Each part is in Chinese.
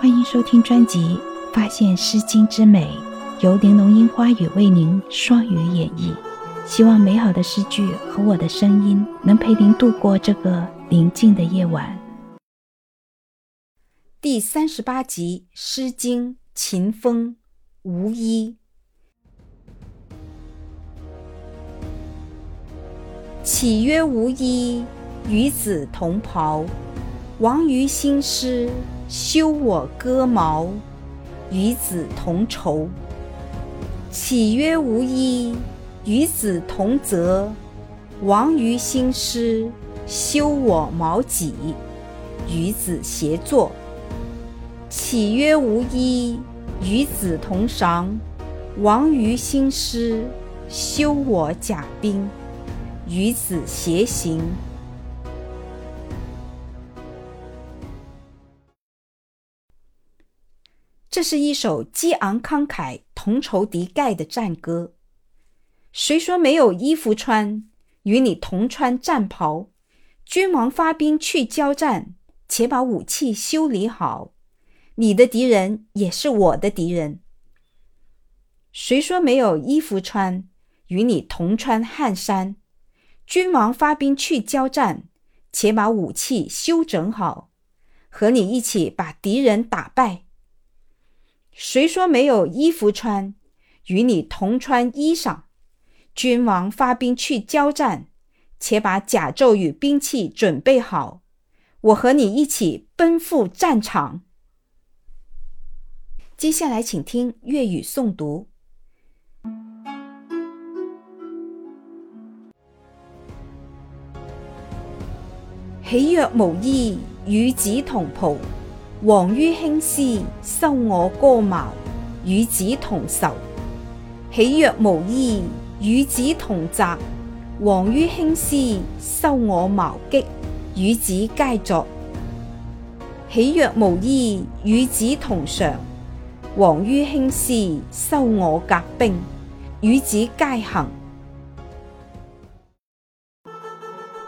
欢迎收听专辑《发现诗经之美》，由玲珑樱花雨为您双语演绎。希望美好的诗句和我的声音能陪您度过这个宁静的夜晚。第三十八集《诗经·秦风·无衣》。岂曰无衣，与子同袍。王于兴师，修我戈矛，与子同仇。岂曰无衣，与子同泽。王于兴师，修我矛戟，与子偕作。岂曰无衣，与子同裳。王于兴师，修我甲兵，与子偕行。这是一首激昂慷慨、同仇敌忾的战歌。谁说没有衣服穿？与你同穿战袍。君王发兵去交战，且把武器修理好。你的敌人也是我的敌人。谁说没有衣服穿？与你同穿汗衫。君王发兵去交战，且把武器修整好，和你一起把敌人打败。谁说没有衣服穿？与你同穿衣裳。君王发兵去交战，且把甲胄与兵器准备好，我和你一起奔赴战场。接下来，请听粤语诵读：喜若无衣，与子同袍。王于兴师，修我戈矛，与子同仇。喜若无衣，与子同泽。王于兴师，修我矛戟，与子偕作。喜若无衣，与子同裳。王于兴师，修我甲兵，与子偕行。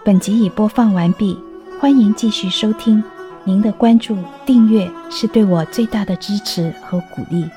本集已播放完毕，欢迎继续收听。您的关注、订阅是对我最大的支持和鼓励。